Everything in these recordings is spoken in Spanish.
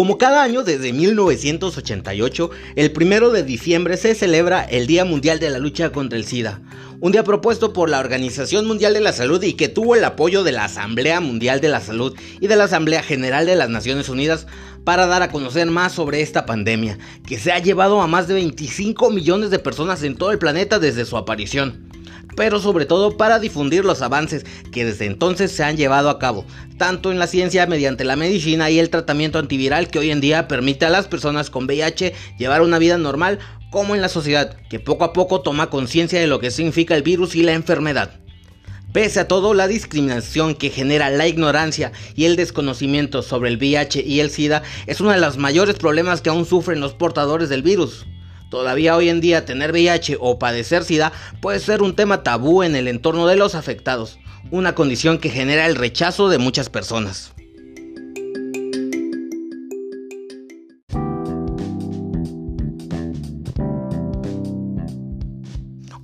Como cada año desde 1988, el primero de diciembre se celebra el Día Mundial de la Lucha contra el SIDA, un día propuesto por la Organización Mundial de la Salud y que tuvo el apoyo de la Asamblea Mundial de la Salud y de la Asamblea General de las Naciones Unidas para dar a conocer más sobre esta pandemia, que se ha llevado a más de 25 millones de personas en todo el planeta desde su aparición pero sobre todo para difundir los avances que desde entonces se han llevado a cabo, tanto en la ciencia mediante la medicina y el tratamiento antiviral que hoy en día permite a las personas con VIH llevar una vida normal, como en la sociedad, que poco a poco toma conciencia de lo que significa el virus y la enfermedad. Pese a todo, la discriminación que genera la ignorancia y el desconocimiento sobre el VIH y el SIDA es uno de los mayores problemas que aún sufren los portadores del virus. Todavía hoy en día tener VIH o padecer SIDA puede ser un tema tabú en el entorno de los afectados, una condición que genera el rechazo de muchas personas.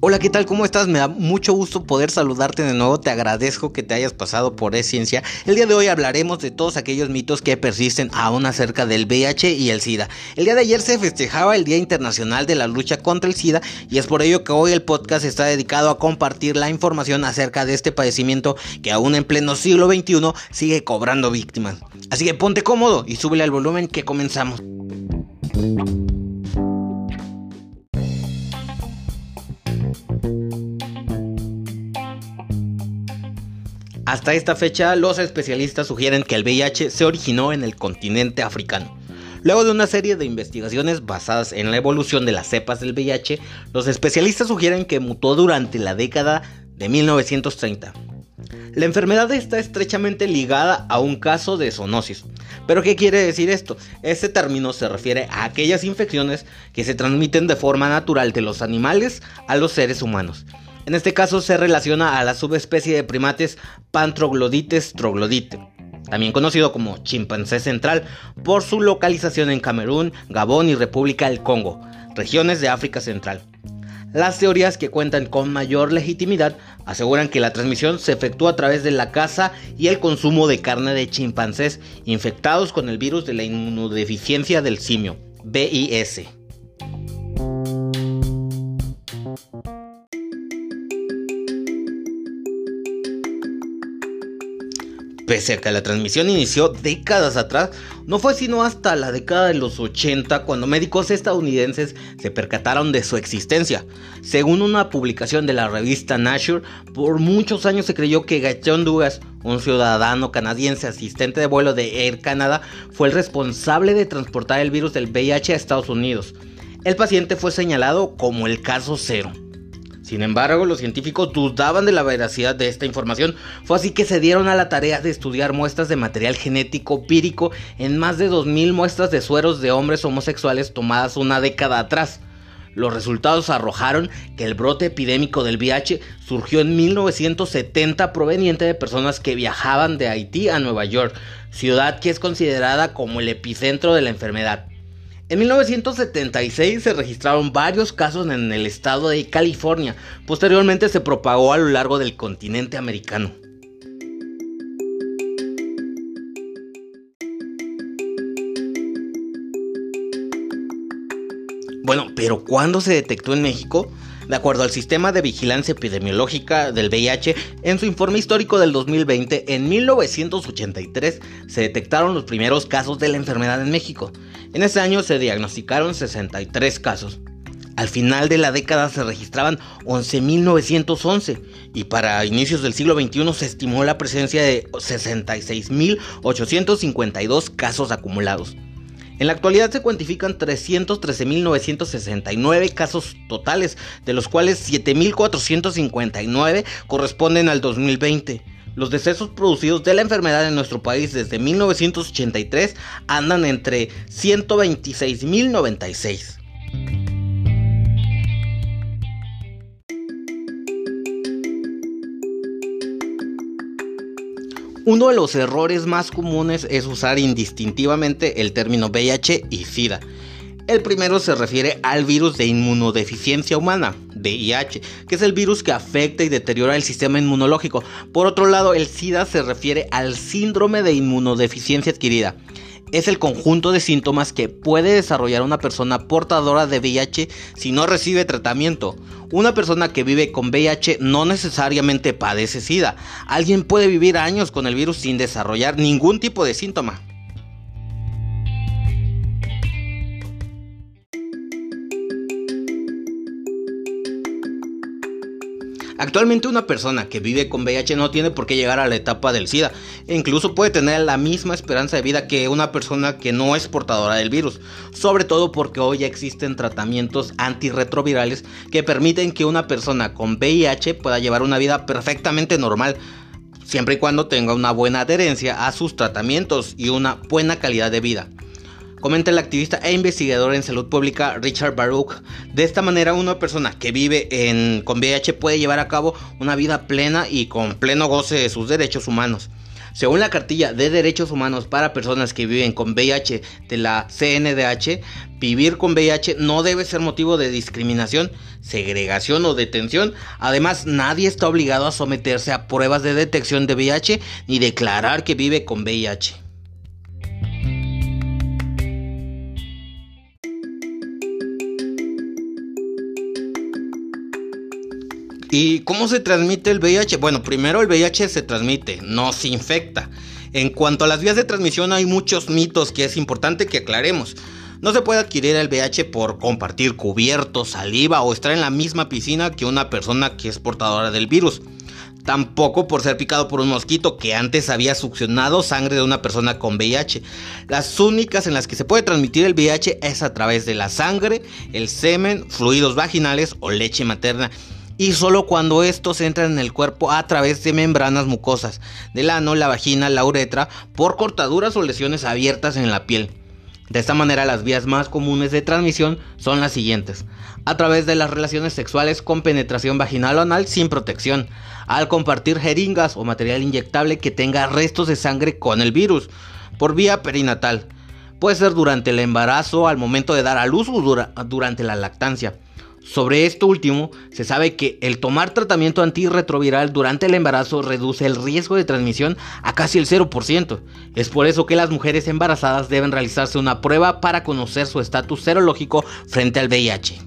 Hola, ¿qué tal? ¿Cómo estás? Me da mucho gusto poder saludarte de nuevo. Te agradezco que te hayas pasado por E-Ciencia. El día de hoy hablaremos de todos aquellos mitos que persisten aún acerca del VIH y el SIDA. El día de ayer se festejaba el Día Internacional de la Lucha contra el SIDA y es por ello que hoy el podcast está dedicado a compartir la información acerca de este padecimiento que aún en pleno siglo XXI sigue cobrando víctimas. Así que ponte cómodo y súbele al volumen que comenzamos. Hasta esta fecha, los especialistas sugieren que el VIH se originó en el continente africano. Luego de una serie de investigaciones basadas en la evolución de las cepas del VIH, los especialistas sugieren que mutó durante la década de 1930. La enfermedad está estrechamente ligada a un caso de zoonosis. ¿Pero qué quiere decir esto? Este término se refiere a aquellas infecciones que se transmiten de forma natural de los animales a los seres humanos. En este caso se relaciona a la subespecie de primates Pantroglodites troglodite, también conocido como chimpancé central, por su localización en Camerún, Gabón y República del Congo, regiones de África Central. Las teorías que cuentan con mayor legitimidad aseguran que la transmisión se efectúa a través de la caza y el consumo de carne de chimpancés infectados con el virus de la inmunodeficiencia del simio, BIS. Pese a que la transmisión inició décadas atrás, no fue sino hasta la década de los 80 cuando médicos estadounidenses se percataron de su existencia. Según una publicación de la revista Nature, por muchos años se creyó que John Douglas, un ciudadano canadiense asistente de vuelo de Air Canada, fue el responsable de transportar el virus del VIH a Estados Unidos. El paciente fue señalado como el caso cero. Sin embargo, los científicos dudaban de la veracidad de esta información. Fue así que se dieron a la tarea de estudiar muestras de material genético pírico en más de 2.000 muestras de sueros de hombres homosexuales tomadas una década atrás. Los resultados arrojaron que el brote epidémico del VIH surgió en 1970 proveniente de personas que viajaban de Haití a Nueva York, ciudad que es considerada como el epicentro de la enfermedad. En 1976 se registraron varios casos en el estado de California. Posteriormente se propagó a lo largo del continente americano. Bueno, pero ¿cuándo se detectó en México? De acuerdo al Sistema de Vigilancia Epidemiológica del VIH, en su informe histórico del 2020, en 1983 se detectaron los primeros casos de la enfermedad en México. En ese año se diagnosticaron 63 casos. Al final de la década se registraban 11.911 y para inicios del siglo XXI se estimó la presencia de 66.852 casos acumulados. En la actualidad se cuantifican 313.969 casos totales, de los cuales 7.459 corresponden al 2020. Los decesos producidos de la enfermedad en nuestro país desde 1983 andan entre 126.096. Uno de los errores más comunes es usar indistintivamente el término VIH y SIDA. El primero se refiere al virus de inmunodeficiencia humana, VIH, que es el virus que afecta y deteriora el sistema inmunológico. Por otro lado, el SIDA se refiere al síndrome de inmunodeficiencia adquirida. es el conjunto de síntomas que puede desarrollar una persona portadora de VIH si no recibe tratamiento. Una persona que vive con VIH no necesariamente padece SIDA. Alguien puede vivir años con el virus sin desarrollar ningún tipo de síntoma. Actualmente una persona que vive con VIH no tiene por qué llegar a la etapa del SIDA e incluso puede tener la misma esperanza de vida que una persona que no es portadora del virus, sobre todo porque hoy ya existen tratamientos antirretrovirales que permiten que una persona con VIH pueda llevar una vida perfectamente normal siempre y cuando tenga una buena adherencia a sus tratamientos y una buena calidad de vida. Comenta el activista e investigador en salud pública Richard Baruch. De esta manera, una persona que vive en, con VIH puede llevar a cabo una vida plena y con pleno goce de sus derechos humanos. Según la cartilla de derechos humanos para personas que viven con VIH de la CNDH, vivir con VIH no debe ser motivo de discriminación, segregación o detención. Además, nadie está obligado a someterse a pruebas de detección de VIH ni declarar que vive con VIH. ¿Y cómo se transmite el VIH? Bueno, primero el VIH se transmite, no se infecta. En cuanto a las vías de transmisión hay muchos mitos que es importante que aclaremos. No se puede adquirir el VIH por compartir cubiertos, saliva o estar en la misma piscina que una persona que es portadora del virus. Tampoco por ser picado por un mosquito que antes había succionado sangre de una persona con VIH. Las únicas en las que se puede transmitir el VIH es a través de la sangre, el semen, fluidos vaginales o leche materna y solo cuando estos entran en el cuerpo a través de membranas mucosas del ano, la vagina, la uretra, por cortaduras o lesiones abiertas en la piel. De esta manera las vías más comunes de transmisión son las siguientes. A través de las relaciones sexuales con penetración vaginal o anal sin protección. Al compartir jeringas o material inyectable que tenga restos de sangre con el virus. Por vía perinatal. Puede ser durante el embarazo, al momento de dar a luz o durante la lactancia sobre esto último, se sabe que el tomar tratamiento antirretroviral durante el embarazo reduce el riesgo de transmisión a casi el 0%. Es por eso que las mujeres embarazadas deben realizarse una prueba para conocer su estatus serológico frente al VIH.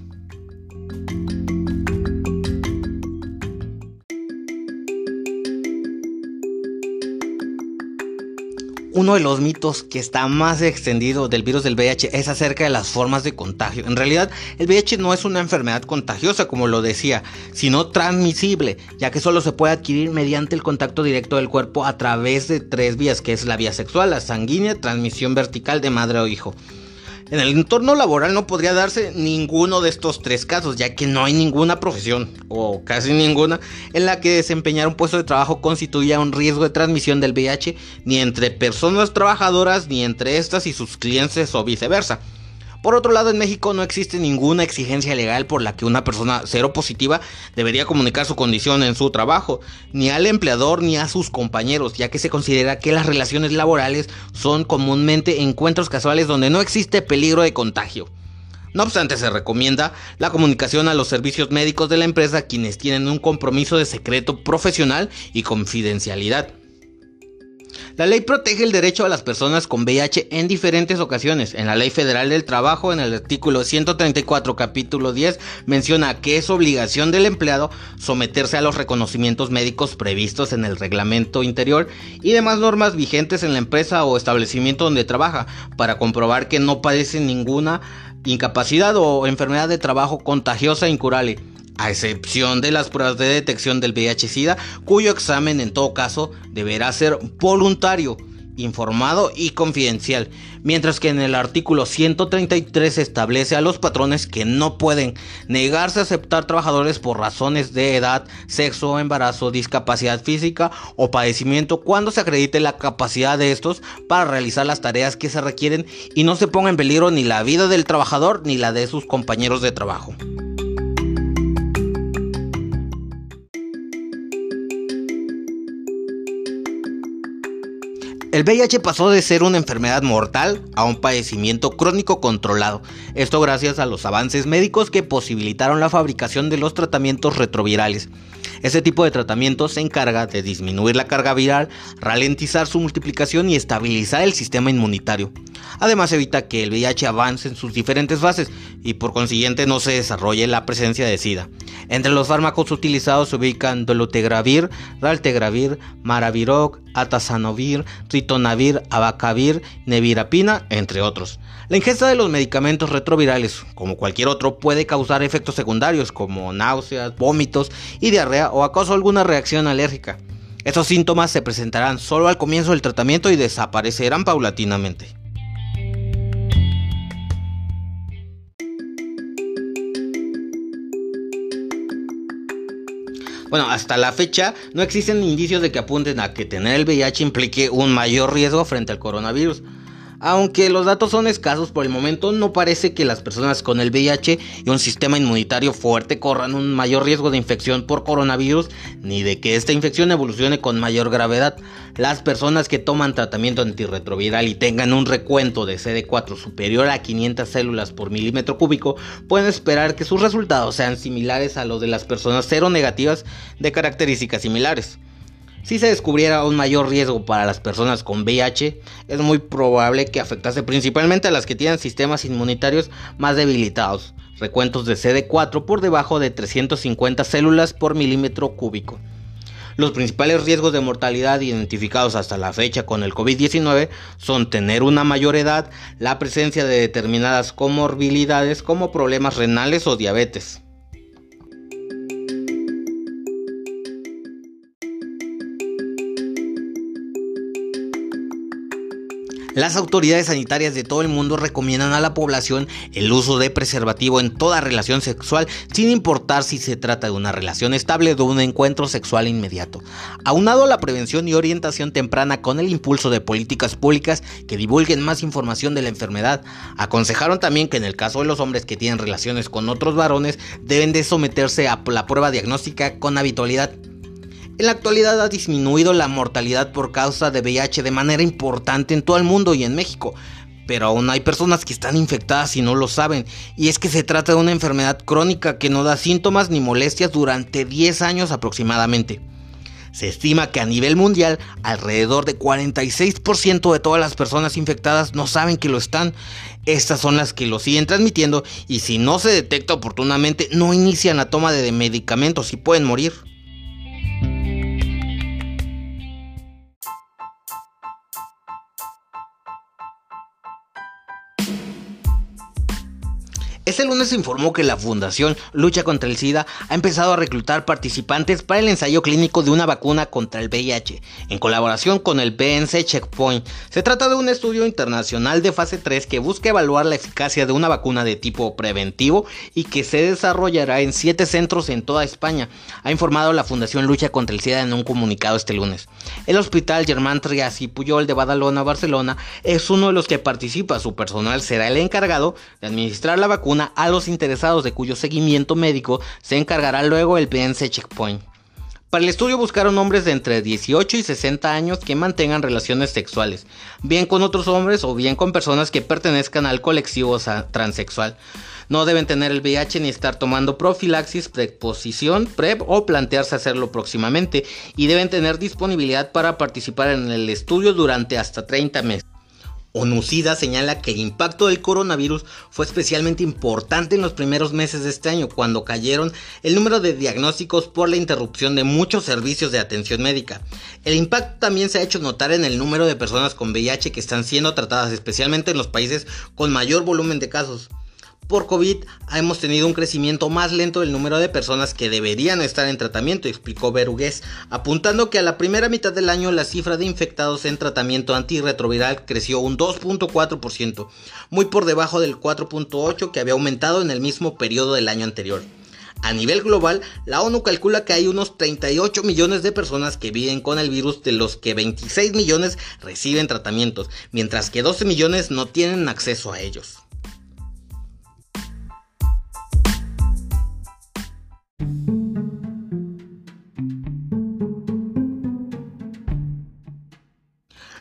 Uno de los mitos que está más extendido del virus del VIH es acerca de las formas de contagio. En realidad, el VIH no es una enfermedad contagiosa, como lo decía, sino transmisible, ya que solo se puede adquirir mediante el contacto directo del cuerpo a través de tres vías, que es la vía sexual, la sanguínea, transmisión vertical de madre o hijo. En el entorno laboral no podría darse ninguno de estos tres casos, ya que no hay ninguna profesión, o casi ninguna, en la que desempeñar un puesto de trabajo constituya un riesgo de transmisión del VIH, ni entre personas trabajadoras, ni entre estas y sus clientes o viceversa. Por otro lado, en México no existe ninguna exigencia legal por la que una persona cero positiva debería comunicar su condición en su trabajo, ni al empleador ni a sus compañeros, ya que se considera que las relaciones laborales son comúnmente encuentros casuales donde no existe peligro de contagio. No obstante, se recomienda la comunicación a los servicios médicos de la empresa quienes tienen un compromiso de secreto profesional y confidencialidad. La ley protege el derecho a las personas con VIH en diferentes ocasiones. En la Ley Federal del Trabajo, en el artículo 134, capítulo 10, menciona que es obligación del empleado someterse a los reconocimientos médicos previstos en el reglamento interior y demás normas vigentes en la empresa o establecimiento donde trabaja para comprobar que no padece ninguna incapacidad o enfermedad de trabajo contagiosa e incurable a excepción de las pruebas de detección del VIH-Sida, cuyo examen en todo caso deberá ser voluntario, informado y confidencial, mientras que en el artículo 133 establece a los patrones que no pueden negarse a aceptar trabajadores por razones de edad, sexo, embarazo, discapacidad física o padecimiento cuando se acredite la capacidad de estos para realizar las tareas que se requieren y no se ponga en peligro ni la vida del trabajador ni la de sus compañeros de trabajo. El VIH pasó de ser una enfermedad mortal a un padecimiento crónico controlado. Esto gracias a los avances médicos que posibilitaron la fabricación de los tratamientos retrovirales. Este tipo de tratamiento se encarga de disminuir la carga viral, ralentizar su multiplicación y estabilizar el sistema inmunitario. Además evita que el VIH avance en sus diferentes fases y por consiguiente no se desarrolle la presencia de SIDA. Entre los fármacos utilizados se ubican dolutegravir, raltegravir, maraviroc, atazanovir, ritonavir, abacavir, nevirapina, entre otros. La ingesta de los medicamentos retrovirales, como cualquier otro, puede causar efectos secundarios como náuseas, vómitos y diarrea o acaso alguna reacción alérgica. Estos síntomas se presentarán solo al comienzo del tratamiento y desaparecerán paulatinamente. Bueno, hasta la fecha no existen indicios de que apunten a que tener el VIH implique un mayor riesgo frente al coronavirus. Aunque los datos son escasos por el momento, no parece que las personas con el VIH y un sistema inmunitario fuerte corran un mayor riesgo de infección por coronavirus, ni de que esta infección evolucione con mayor gravedad. Las personas que toman tratamiento antirretroviral y tengan un recuento de CD4 superior a 500 células por milímetro cúbico, pueden esperar que sus resultados sean similares a los de las personas negativas de características similares. Si se descubriera un mayor riesgo para las personas con VIH, es muy probable que afectase principalmente a las que tienen sistemas inmunitarios más debilitados, recuentos de CD4 por debajo de 350 células por milímetro cúbico. Los principales riesgos de mortalidad identificados hasta la fecha con el COVID-19 son tener una mayor edad, la presencia de determinadas comorbilidades como problemas renales o diabetes. Las autoridades sanitarias de todo el mundo recomiendan a la población el uso de preservativo en toda relación sexual, sin importar si se trata de una relación estable o de un encuentro sexual inmediato. Aunado a la prevención y orientación temprana con el impulso de políticas públicas que divulguen más información de la enfermedad, aconsejaron también que en el caso de los hombres que tienen relaciones con otros varones deben de someterse a la prueba diagnóstica con habitualidad. En la actualidad ha disminuido la mortalidad por causa de VIH de manera importante en todo el mundo y en México, pero aún hay personas que están infectadas y no lo saben, y es que se trata de una enfermedad crónica que no da síntomas ni molestias durante 10 años aproximadamente. Se estima que a nivel mundial alrededor de 46% de todas las personas infectadas no saben que lo están. Estas son las que lo siguen transmitiendo y si no se detecta oportunamente no inician la toma de medicamentos y pueden morir. Este lunes se informó que la Fundación Lucha contra el SIDA ha empezado a reclutar participantes para el ensayo clínico de una vacuna contra el VIH, en colaboración con el PNC Checkpoint. Se trata de un estudio internacional de fase 3 que busca evaluar la eficacia de una vacuna de tipo preventivo y que se desarrollará en 7 centros en toda España, ha informado la Fundación Lucha contra el SIDA en un comunicado este lunes. El Hospital Germán Trias y Puyol de Badalona, Barcelona, es uno de los que participa. Su personal será el encargado de administrar la vacuna a los interesados de cuyo seguimiento médico se encargará luego el PNC Checkpoint. Para el estudio buscaron hombres de entre 18 y 60 años que mantengan relaciones sexuales, bien con otros hombres o bien con personas que pertenezcan al colectivo transexual. No deben tener el VIH ni estar tomando profilaxis, preposición, PrEP o plantearse hacerlo próximamente y deben tener disponibilidad para participar en el estudio durante hasta 30 meses. ONUCIDA señala que el impacto del coronavirus fue especialmente importante en los primeros meses de este año, cuando cayeron el número de diagnósticos por la interrupción de muchos servicios de atención médica. El impacto también se ha hecho notar en el número de personas con VIH que están siendo tratadas, especialmente en los países con mayor volumen de casos por COVID hemos tenido un crecimiento más lento del número de personas que deberían estar en tratamiento, explicó Berugués, apuntando que a la primera mitad del año la cifra de infectados en tratamiento antirretroviral creció un 2.4%, muy por debajo del 4.8% que había aumentado en el mismo periodo del año anterior. A nivel global, la ONU calcula que hay unos 38 millones de personas que viven con el virus, de los que 26 millones reciben tratamientos, mientras que 12 millones no tienen acceso a ellos.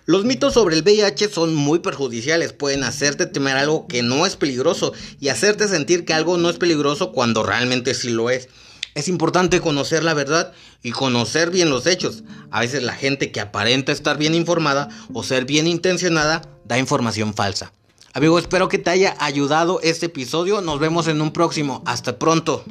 Los mitos sobre el VIH son muy perjudiciales, pueden hacerte temer algo que no es peligroso y hacerte sentir que algo no es peligroso cuando realmente sí lo es. Es importante conocer la verdad y conocer bien los hechos. A veces la gente que aparenta estar bien informada o ser bien intencionada da información falsa. Amigo, espero que te haya ayudado este episodio. Nos vemos en un próximo. Hasta pronto.